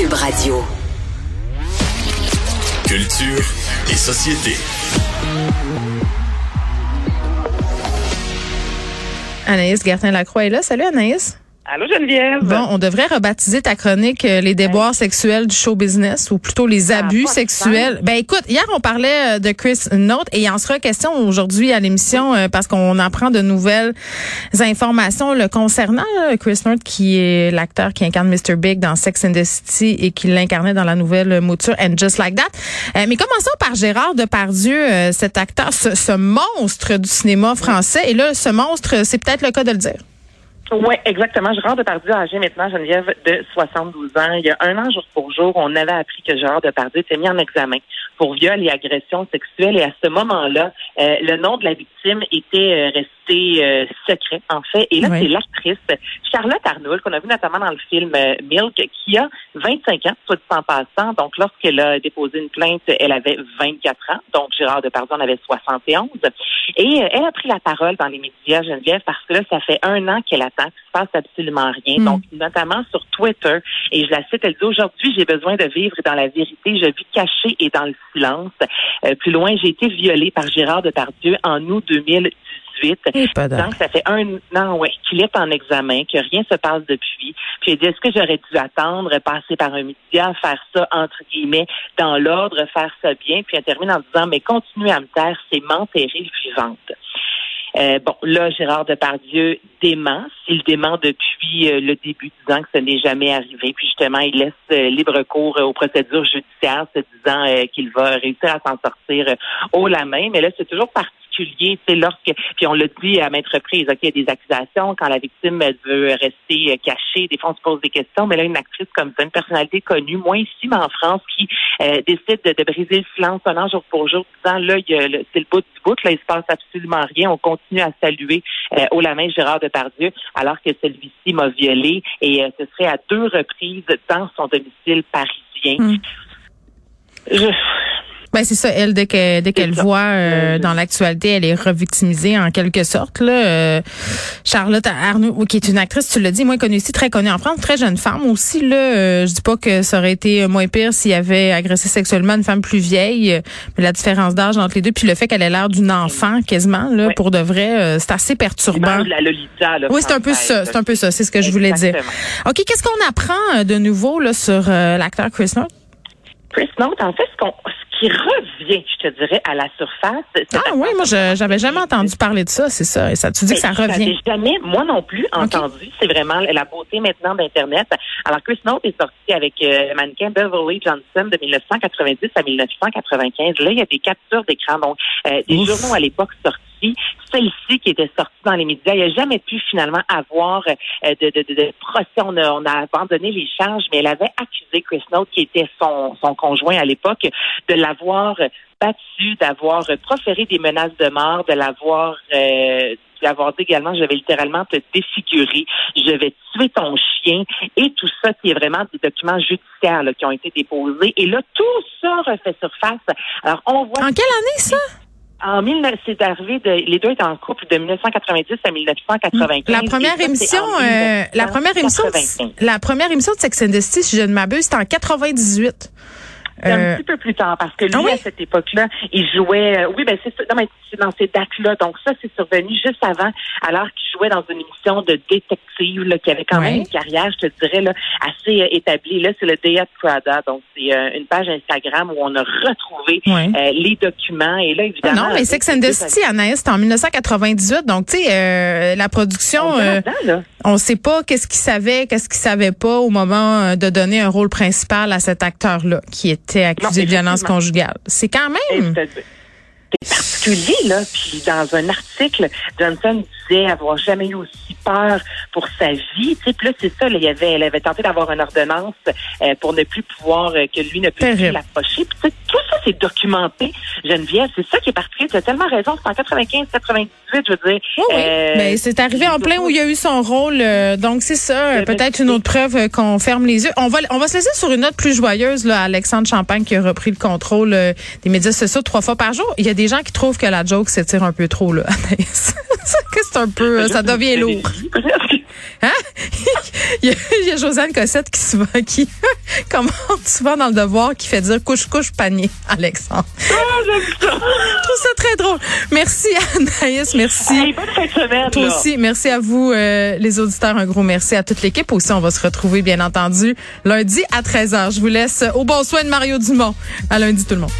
Cube Radio. Culture et société. Anaïs Gertin-Lacroix est là. Salut Anaïs. Allô Geneviève? Bon, on devrait rebaptiser ta chronique euh, les déboires sexuels du show business ou plutôt les abus sexuels. Ben écoute, hier on parlait euh, de Chris Note et il en sera question aujourd'hui à l'émission euh, parce qu'on apprend de nouvelles informations le concernant là, Chris Note qui est l'acteur qui incarne Mr Big dans Sex and the City et qui l'incarnait dans la nouvelle mouture And Just Like That. Euh, mais commençons par Gérard Depardieu, euh, cet acteur, ce, ce monstre du cinéma français et là ce monstre, c'est peut-être le cas de le dire. Oui, exactement. Gérard Depardieu, âgé maintenant, Geneviève, de 72 ans. Il y a un an, jour pour jour, on avait appris que Gérard Depardieu était mis en examen pour viol et agression sexuelle. Et à ce moment-là, euh, le nom de la victime était euh, resté euh, secret, en fait. Et là, Oui. c'est l'actrice Charlotte Arnoul, qu'on a vu notamment dans le film euh, Milk, qui a 25 ans, soit dit en passant. Donc, lorsqu'elle a déposé une plainte, elle avait 24 ans. Donc, Gérard Depardieu en avait 71. Et euh, elle a pris la parole dans les médias, Geneviève, parce que là, ça fait un an qu'elle attend qu'il se passe absolument rien. Mm. Donc, notamment sur Twitter. Et je la cite, elle dit aujourd'hui, j'ai besoin de vivre dans la vérité. Je vis cachée et dans le silence. Euh, plus loin, j'ai été violée par Gérard Depardieu en août 2018. Et pas d'heure. Donc, ça fait un an, ouais, qu'il est en examen, que rien se passe depuis. Puis, elle dit, est-ce que j'aurais dû attendre, passer par un média, faire ça, entre guillemets, dans l'ordre, faire ça bien? Puis, elle termine en disant, mais continuez à me taire, c'est m'enterrer vivante. Euh, bon, là, Gérard Depardieu dément. Il dément depuis euh, le début, disant que ce n'est jamais arrivé. Puis justement, il laisse euh, libre cours euh, aux procédures judiciaires, se disant qu'il va réussir à s'en sortir haut la main. Mais là, c'est toujours particulier, sais, lorsque, puis on l'a dit à maintes reprises, OK, il y a des accusations, quand la victime elle veut rester euh, cachée, des fois on se pose des questions, mais là, une actrice comme ça, une personnalité connue, moins ici, mais en France, qui euh, décide de, de briser le silence an jour pour jour, disant, là, c'est le bout du bout, là, il se passe absolument rien, on continue à saluer euh, haut la main Gérard Depardieu, alors que celui-ci m'a violée, et euh, ce serait à deux reprises dans son domicile parisien. Mm. Je- Ben c'est ça, elle dès que dès qu'elle voit euh, dans l'actualité, elle est revictimisée en quelque sorte là. Euh, Charlotte Arnaud, oui, qui est une actrice, tu l'as dit, moins connue ici, très connue en France, très jeune femme aussi là. Euh, je dis pas que ça aurait été moins pire s'il avait agressé sexuellement une femme plus vieille, euh, mais la différence d'âge entre les deux, puis le fait qu'elle ait l'air d'une enfant quasiment là, pour de vrai, euh, c'est assez perturbant. la Lolita, là, Oui, c'est un peu ça, c'est un peu ça, c'est ce que je voulais dire. Ok, qu'est-ce qu'on apprend euh, de nouveau là sur euh, l'acteur Chris North? Chris Note, en fait, ce, qu'on, qui revient, je te dirais, à la surface. Ah oui, moi j'avais jamais entendu parler de ça, c'est ça. Et ça, tu dis que ça je revient. jamais, moi non plus, entendu. C'est vraiment la beauté maintenant d'Internet. Alors, Chris Note est sorti avec euh, le mannequin Beverly Johnson de 1990 à 1995. Là, il y a des captures d'écran, donc euh, des Ouf. journaux à l'époque sortis. Celle-ci qui était sortie dans les médias, il n'y a jamais pu finalement avoir euh, de, de, de, de procès. On a, on a abandonné les charges, mais elle avait accusé Chris Note, qui était son, son conjoint à l'époque, de l'avoir battu, d'avoir proféré des menaces de mort, de l'avoir euh, dit également, je vais littéralement te défigurer, je vais tuer ton chien, et tout ça qui est vraiment des documents judiciaires là, qui ont été déposés. Et là, tout ça refait surface. Alors, on voit En quelle année ça? En 19, c'est arrivé de, les deux étaient en couple de 1990 à 1995. La première émission, euh, la première émission, 1995. la première émission de Sex and the City, si je ne m'abuse, c'était en 98. Euh, un petit peu plus tard parce que lui, ah oui? à cette époque-là, il jouait. euh, oui, ben c'est. Non, mais c'est dans ces dates-là. Donc ça, c'est survenu juste avant, alors qu'il jouait dans une émission de détective là, qui avait quand même une carrière, je te dirais, là, assez euh, établie. Là, c'est le Day at Prada. Donc c'est euh, une page Instagram où on a retrouvé euh, les documents. Et là, Ah évidemment. non, mais Sex and the City, Anaïs, c'était en 1998. Donc, tu sais, euh, la production, on là. On sait pas qu'est-ce qu'il savait, qu'est-ce qu'il savait pas au moment euh, de donner un rôle principal à cet acteur-là qui était accusé Non, de violence conjugale. C'est quand même... C'est particulier, là. Puis dans un article, Johnson disait avoir jamais eu aussi peur pour sa vie. Tu sais, là, c'est ça, là, il avait, elle avait tenté d'avoir une ordonnance euh, pour ne plus pouvoir, euh, que lui ne puisse plus l'approcher. Tout ça, c'est documenté, Geneviève. C'est ça qui est particulier. Tu as tellement raison. C'est en 95, 98, je veux dire. Oui, oui. Euh, Mais c'est arrivé en plein où il y a eu son rôle. euh, donc, c'est ça. euh, Peut-être une autre preuve euh, qu'on ferme les yeux. On va, on va se laisser sur une note plus joyeuse. Là, Alexandre Champagne qui a repris le contrôle des médias sociaux trois fois par jour. Il y a des gens qui trouvent que la joke s'étire un peu trop. Là, Que c'est un peu, ça devient lourd. Hein? il, y a, Josiane Cossette qui souvent, qui commente souvent dans le devoir, qui fait dire couche, couche, panier, Alexandre. J'aime ça. Je trouve ça très drôle. Merci Anaïs, merci. Hey, bonne fin de semaine. Toi aussi, merci à vous, euh, les auditeurs. Un gros merci à toute l'équipe. Aussi, on va se retrouver, bien entendu, lundi à 13h. Je vous laisse au bon soin de Mario Dumont. À lundi, tout le monde.